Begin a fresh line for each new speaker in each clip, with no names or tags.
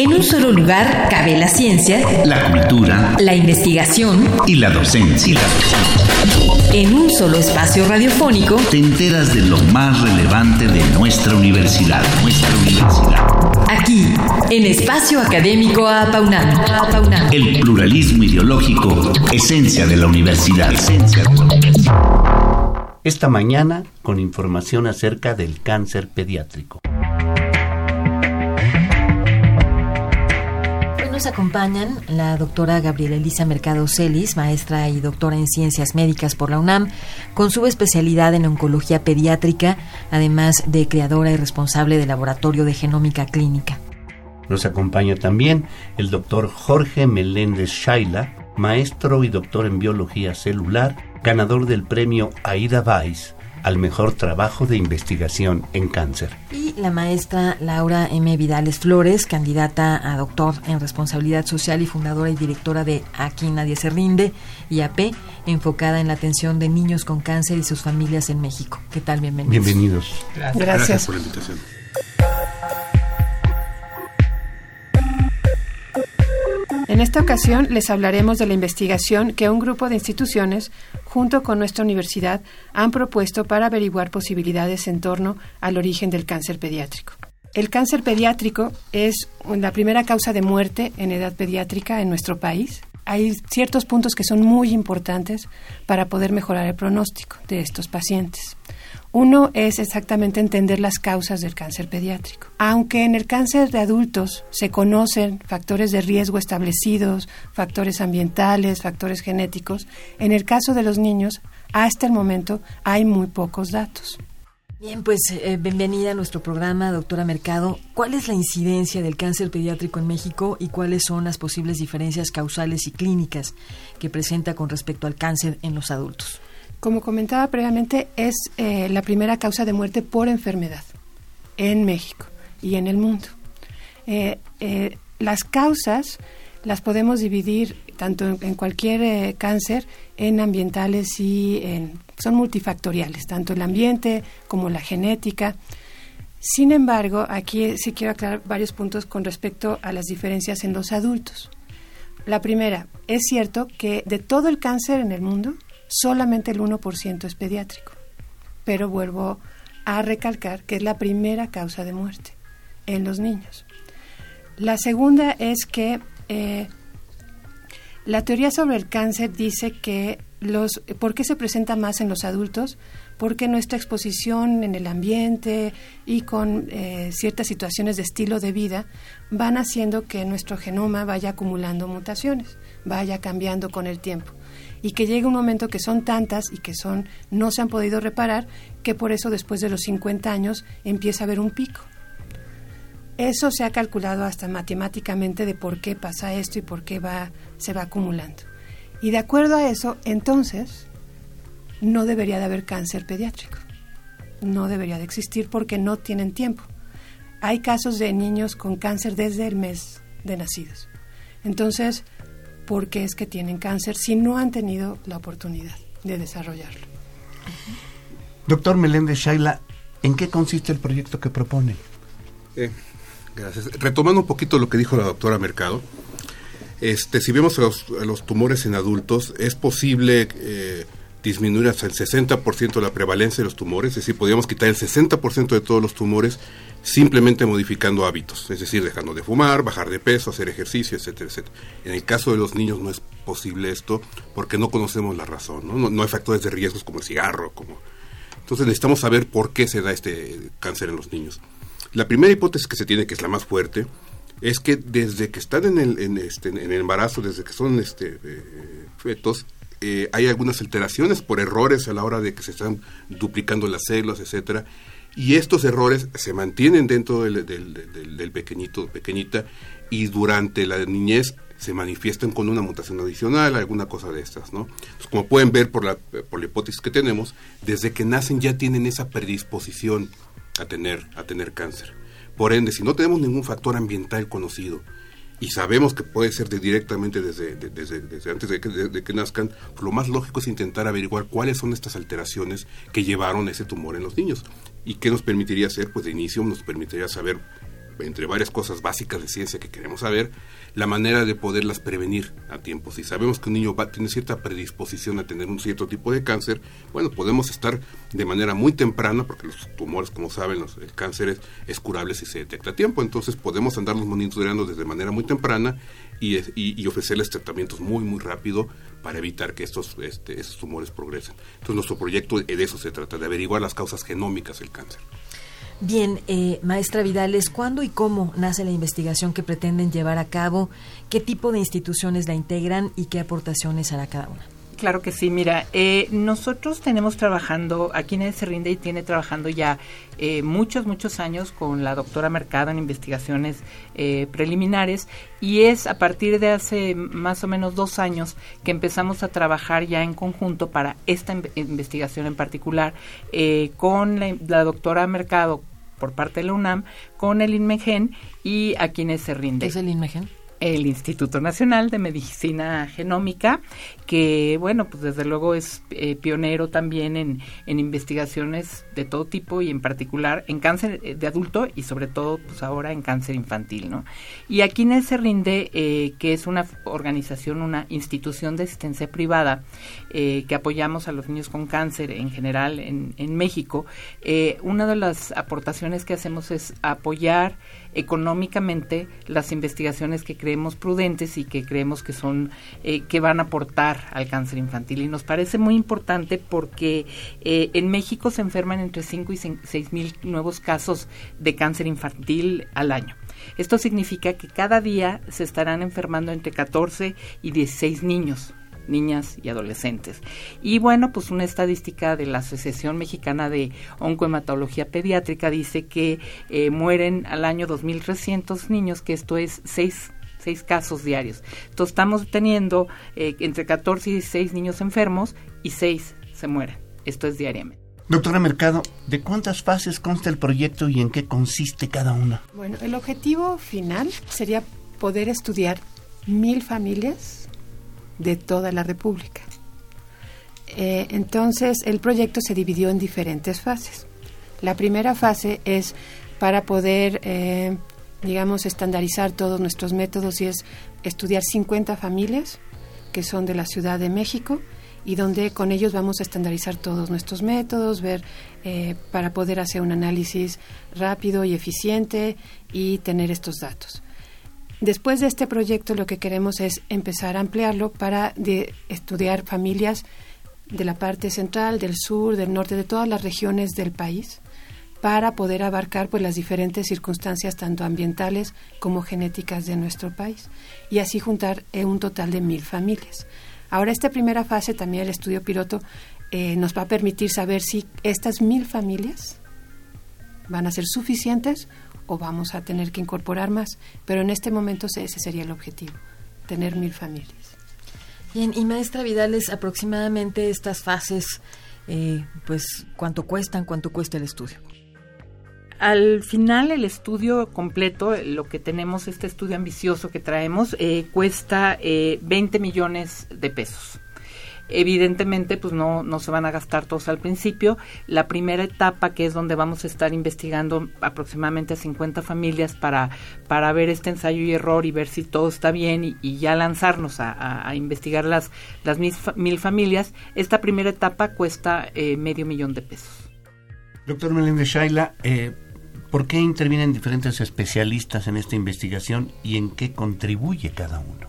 En un solo lugar cabe la ciencia,
la cultura,
la investigación
y la docencia.
En un solo espacio radiofónico
te enteras de lo más relevante de nuestra universidad, nuestra universidad.
Aquí, en Espacio Académico Apaunam.
El pluralismo ideológico, esencia de la universidad. Esencia de la universidad.
Esta mañana con información acerca del cáncer pediátrico.
Nos acompañan la doctora Gabriela Elisa Mercado Celis, maestra y doctora en Ciencias Médicas por la UNAM, con su especialidad en oncología pediátrica, además de creadora y responsable del Laboratorio de Genómica Clínica.
Nos acompaña también el doctor Jorge Meléndez Shaila, maestro y doctor en biología celular, ganador del premio Aida Weiss al mejor trabajo de investigación en cáncer.
Y la maestra Laura M. Vidales Flores, candidata a doctor en responsabilidad social y fundadora y directora de Aquí Nadie Se Rinde, IAP, enfocada en la atención de niños con cáncer y sus familias en México. ¿Qué tal? Bienvenidos.
Bienvenidos.
Gracias. Gracias por la invitación. En esta ocasión les hablaremos de la investigación que un grupo de instituciones, junto con nuestra universidad, han propuesto para averiguar posibilidades en torno al origen del cáncer pediátrico. El cáncer pediátrico es la primera causa de muerte en edad pediátrica en nuestro país. Hay ciertos puntos que son muy importantes para poder mejorar el pronóstico de estos pacientes. Uno es exactamente entender las causas del cáncer pediátrico. Aunque en el cáncer de adultos se conocen factores de riesgo establecidos, factores ambientales, factores genéticos, en el caso de los niños, hasta el momento hay muy pocos datos.
Bien, pues eh, bienvenida a nuestro programa, doctora Mercado. ¿Cuál es la incidencia del cáncer pediátrico en México y cuáles son las posibles diferencias causales y clínicas que presenta con respecto al cáncer en los adultos?
Como comentaba previamente, es eh, la primera causa de muerte por enfermedad en México y en el mundo. Eh, eh, las causas las podemos dividir tanto en, cualquier cáncer en ambientales y en, son multifactoriales, tanto el ambiente como la genética. Sin embargo, aquí sí quiero aclarar varios puntos con respecto a las diferencias en los adultos. La primera, es cierto que de todo el cáncer en el mundo, solamente el 1% es pediátrico. Pero vuelvo a recalcar que es la primera causa de muerte en los niños. La segunda es que eh, la teoría sobre el cáncer dice que los, ¿por qué se presenta más en los adultos? Porque nuestra exposición en el ambiente y con eh, ciertas situaciones de estilo de vida van haciendo que nuestro genoma vaya acumulando mutaciones, vaya cambiando con el tiempo y que llega un momento que son tantas y que son no se han podido reparar que por eso después de los 50 años empieza a haber un pico. Eso se ha calculado hasta matemáticamente de por qué pasa esto y por qué va se va acumulando. Y de acuerdo a eso, entonces no debería de haber cáncer pediátrico. No debería de existir porque no tienen tiempo. Hay casos de niños con cáncer desde el mes de nacidos. Entonces, por qué es que tienen cáncer si no han tenido la oportunidad de desarrollarlo.
Doctor Meléndez Shaila, ¿en qué consiste el proyecto que propone?
Eh, gracias. Retomando un poquito lo que dijo la doctora Mercado, este, si vemos los, los tumores en adultos, es posible eh, disminuir hasta el 60% la prevalencia de los tumores, es decir, podríamos quitar el 60% de todos los tumores simplemente modificando hábitos, es decir, dejando de fumar, bajar de peso, hacer ejercicio, etcétera, etcétera. En el caso de los niños no es posible esto porque no conocemos la razón, ¿no? No, hay factores de riesgos como el cigarro, como... Entonces necesitamos saber por qué se da este cáncer en los niños. La primera hipótesis que se tiene, que es la más fuerte, es que desde que están en el, en este, en el embarazo, desde que son este, eh, fetos, eh, hay algunas alteraciones por errores a la hora de que se están duplicando las células, etcétera, y estos errores se mantienen dentro del, del, pequeñito, pequeñita, y durante la niñez se manifiestan con una mutación adicional, alguna cosa de estas, ¿no? como pueden ver por la, por la hipótesis que tenemos, desde que nacen ya tienen esa predisposición a tener, a tener cáncer. Por ende, si no tenemos ningún factor ambiental conocido, y sabemos que puede ser directamente desde, desde, antes de que, de que, nazcan, lo más lógico es intentar averiguar cuáles son estas alteraciones que llevaron ese tumor en los niños. ¿Y qué nos permitiría hacer? Pues de inicio nos permitiría saber entre varias cosas básicas de ciencia que queremos saber, la manera de poderlas prevenir a tiempo. Si sabemos que un niño tiene cierta predisposición a tener un cierto tipo de cáncer, bueno, podemos estar de manera muy temprana, porque los tumores, como saben, los, el cáncer es, curable si se detecta a tiempo, entonces podemos andarlos monitoreando desde manera muy temprana y, ofrecerles tratamientos muy, muy rápido para evitar que estos, estos tumores progresen. Entonces nuestro proyecto de eso se trata, de averiguar las causas genómicas del cáncer.
Bien, eh, maestra Vidales, ¿cuándo y cómo nace la investigación que pretenden llevar a cabo? ¿Qué tipo de instituciones la integran y qué aportaciones hará cada una?
Claro que sí, mira, eh, nosotros tenemos trabajando, aquí en Se Rinde y tiene trabajando ya eh, muchos, muchos años con la doctora Mercado en investigaciones preliminares y es a partir de hace más o menos dos años que empezamos a trabajar ya en conjunto para esta investigación en particular con la, la doctora Mercado por parte de la UNAM con el INMEGEN y a quienes se rinde.
¿Qué es el INMEGEN?
el Instituto Nacional de Medicina Genómica, que bueno, pues desde luego es eh, pionero también en, en, investigaciones de todo tipo y en particular en cáncer de adulto y sobre todo pues ahora en cáncer infantil, ¿no? Y aquí en se rinde, eh, que es una organización, una institución de asistencia privada eh, que apoyamos a los niños con cáncer en general en, en México, una de las aportaciones que hacemos es apoyar económicamente las investigaciones que creemos prudentes y que creemos que son eh, que van a aportar al cáncer infantil y nos parece muy importante porque eh, en México se enferman entre 5 y 6 mil nuevos casos de cáncer infantil al año. Esto significa que cada día se estarán enfermando entre 14 y 16 niños niñas y adolescentes. Y bueno, pues una estadística de la Asociación Mexicana de Oncohematología Pediátrica dice que eh, mueren al año 2.300 niños, que esto es seis seis casos diarios. Entonces estamos teniendo eh, entre 14 y 16 niños enfermos y seis se mueren. Esto es diariamente.
Doctora Mercado, ¿de cuántas fases consta el proyecto y en qué consiste cada una?
Bueno, el objetivo final sería poder estudiar mil familias de toda la República. Eh, entonces, el proyecto se dividió en diferentes fases. La primera fase es para poder, eh, digamos, estandarizar todos nuestros métodos y es estudiar 50 familias que son de la Ciudad de México y donde con ellos vamos a estandarizar todos nuestros métodos, ver eh, para poder hacer un análisis rápido y eficiente y tener estos datos. Después de este proyecto lo que queremos es empezar a ampliarlo para estudiar familias de la parte central, del sur, del norte, de todas las regiones del país para poder abarcar pues las diferentes circunstancias tanto ambientales como genéticas de nuestro país y así juntar eh, un total de mil familias. Ahora esta primera fase también el estudio piloto eh, nos va a permitir saber si estas mil familias van a ser suficientes o vamos a tener que incorporar más, pero en este momento ese sería el objetivo, tener mil familias.
Bien, y maestra Vidales, aproximadamente estas fases, eh, pues, ¿cuánto cuestan? ¿Cuánto cuesta el estudio?
Al final el estudio completo, lo que tenemos, este estudio ambicioso que traemos, eh, cuesta eh, 20 millones de pesos. Evidentemente, pues no, no se van a gastar todos al principio. La primera etapa, que es donde vamos a estar investigando aproximadamente a 50 familias para, para ver este ensayo y error y ver si todo está bien y, ya lanzarnos a, investigar las, las mil, familias, esta primera etapa cuesta eh, medio millón de pesos.
Doctor Meléndez Shaila, eh, ¿por qué intervienen diferentes especialistas en esta investigación y en qué contribuye cada uno?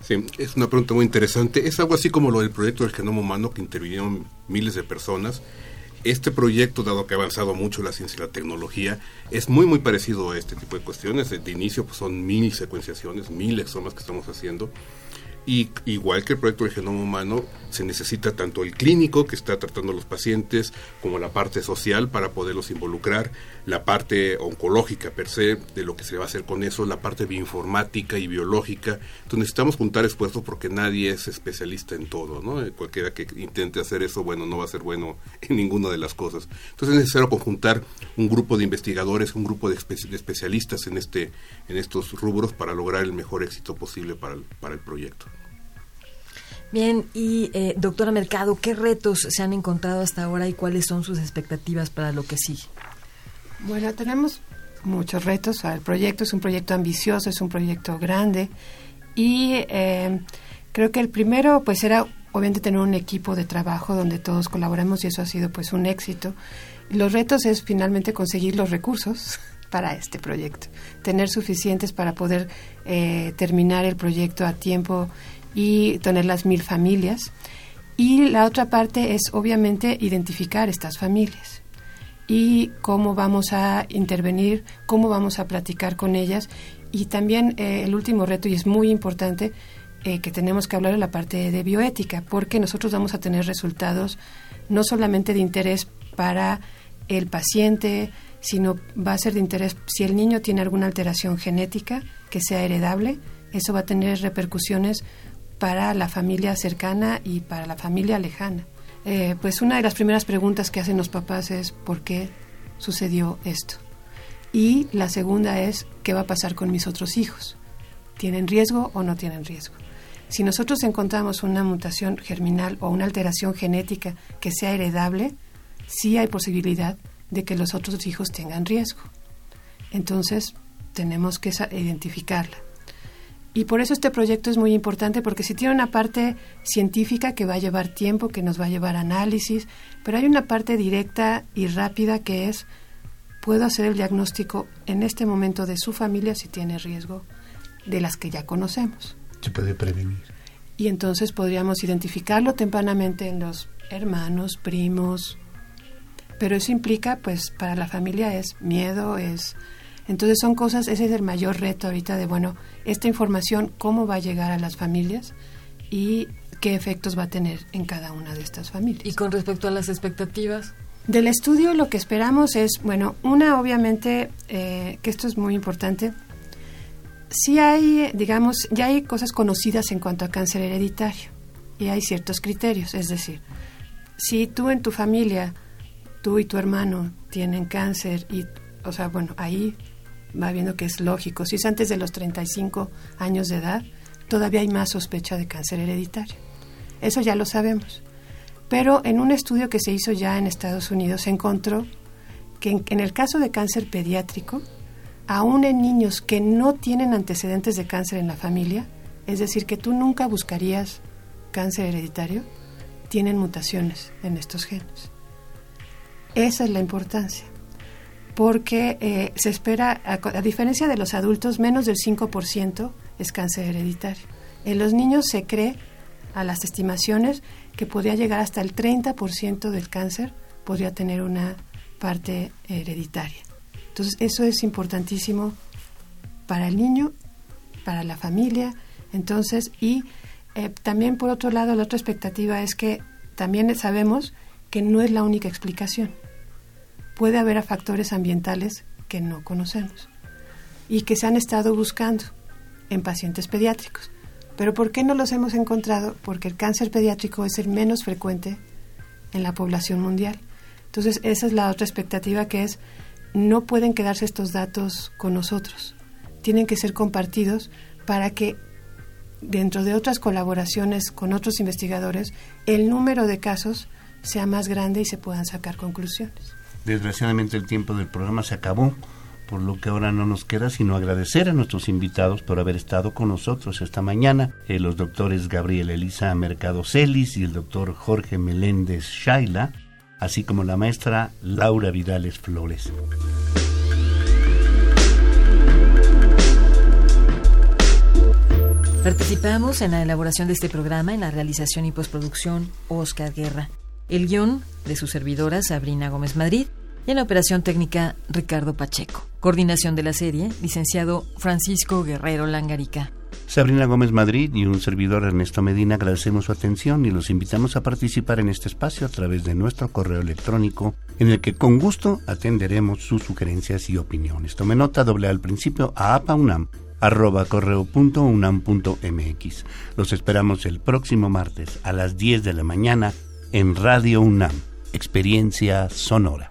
Sí, es una pregunta muy interesante. Es algo así como lo del proyecto del genoma humano que intervinieron miles de personas. Este proyecto, dado que ha avanzado mucho la ciencia y la tecnología, es muy muy parecido a este tipo de cuestiones. De inicio pues, son mil secuenciaciones, mil exomas que estamos haciendo. Y igual que el proyecto del genoma humano, se necesita tanto el clínico que está tratando a los pacientes como la parte social para poderlos involucrar, la parte oncológica per se de lo que se va a hacer con eso, la parte bioinformática y biológica. Entonces necesitamos juntar esfuerzos porque nadie es especialista en todo, ¿no? Cualquiera que intente hacer eso, bueno, no va a ser bueno en ninguna de las cosas. Entonces es necesario conjuntar un grupo de investigadores, un grupo de, especialistas en este en estos rubros para lograr el mejor éxito posible para para el proyecto.
Bien, y eh, doctora Mercado, ¿qué retos se han encontrado hasta ahora y cuáles son sus expectativas para lo que sigue?
Bueno, tenemos muchos retos al proyecto. Es un proyecto ambicioso, es un proyecto grande. Y eh, creo que el primero, pues era obviamente tener un equipo de trabajo donde todos colaboramos y eso ha sido pues un éxito. Los retos es finalmente conseguir los recursos para este proyecto, tener suficientes para poder eh, terminar el proyecto a tiempo y tener las mil familias. Y la otra parte es obviamente identificar estas familias y cómo vamos a intervenir, cómo vamos a platicar con ellas. Y también eh, el último reto, y es muy importante, eh, que tenemos que hablar de la parte de bioética, porque nosotros vamos a tener resultados no solamente de interés para el paciente, sino va a ser de interés si el niño tiene alguna alteración genética que sea heredable, eso va a tener repercusiones para la familia cercana y para la familia lejana. Eh, pues una de las primeras preguntas que hacen los papás es ¿por qué sucedió esto? Y la segunda es ¿qué va a pasar con mis otros hijos? ¿Tienen riesgo o no tienen riesgo? Si nosotros encontramos una mutación germinal o una alteración genética que sea heredable, sí hay posibilidad de que los otros hijos tengan riesgo. Entonces, tenemos que identificarla. Y por eso este proyecto es muy importante, porque si tiene una parte científica que va a llevar tiempo, que nos va a llevar análisis, pero hay una parte directa y rápida que es, puedo hacer el diagnóstico en este momento de su familia si tiene riesgo, de las que ya conocemos.
Se puede prevenir.
Y entonces podríamos identificarlo tempranamente en los hermanos, primos, pero eso implica, pues, para la familia es miedo, es entonces son cosas, ese es el mayor reto ahorita de, bueno, esta información, cómo va a llegar a las familias y qué efectos va a tener en cada una de estas familias.
Y con respecto a las expectativas.
Del estudio lo que esperamos es, bueno, una obviamente, eh, que esto es muy importante, sí hay, digamos, ya hay cosas conocidas en cuanto a cáncer hereditario y hay ciertos criterios, es decir, si tú en tu familia, tú y tu hermano tienen cáncer y, o sea, bueno, ahí va viendo que es lógico. Si es antes de los 35 años de edad, todavía hay más sospecha de cáncer hereditario. Eso ya lo sabemos. Pero en un estudio que se hizo ya en Estados Unidos se encontró que en, el caso de cáncer pediátrico, aún en niños que no tienen antecedentes de cáncer en la familia, es decir, que tú nunca buscarías cáncer hereditario, tienen mutaciones en estos genes. Esa es la importancia porque eh, se espera, a, diferencia de los adultos, menos del 5% es cáncer hereditario. En los niños se cree, a las estimaciones, que podría llegar hasta el 30% del cáncer podría tener una parte hereditaria. Entonces, eso es importantísimo para el niño, para la familia, entonces, y eh, también por otro lado, la otra expectativa es que también sabemos que no es la única explicación puede haber factores ambientales que no conocemos y que se han estado buscando en pacientes pediátricos. Pero ¿por qué no los hemos encontrado? Porque el cáncer pediátrico es el menos frecuente en la población mundial. Entonces, esa es la otra expectativa que es, no pueden quedarse estos datos con nosotros. Tienen que ser compartidos para que dentro de otras colaboraciones con otros investigadores, el número de casos sea más grande y se puedan sacar conclusiones.
Desgraciadamente el tiempo del programa se acabó, por lo que ahora no nos queda sino agradecer a nuestros invitados por haber estado con nosotros esta mañana, eh, los doctores Gabriel Elisa Mercado Celis y el doctor Jorge Meléndez Shaila, así como la maestra Laura Vidales Flores.
Participamos en la elaboración de este programa, en la realización y postproducción Oscar Guerra. El guion de su servidora Sabrina Gómez Madrid y en la operación técnica Ricardo Pacheco. Coordinación de la serie, licenciado Francisco Guerrero Langarica.
Sabrina Gómez Madrid y un servidor Ernesto Medina agradecemos su atención y los invitamos a participar en este espacio a través de nuestro correo electrónico en el que con gusto atenderemos sus sugerencias y opiniones. Tome nota doble al principio a apaunam arroba. Los esperamos el próximo martes a las 10 de la mañana en Radio UNAM, Experiencia Sonora.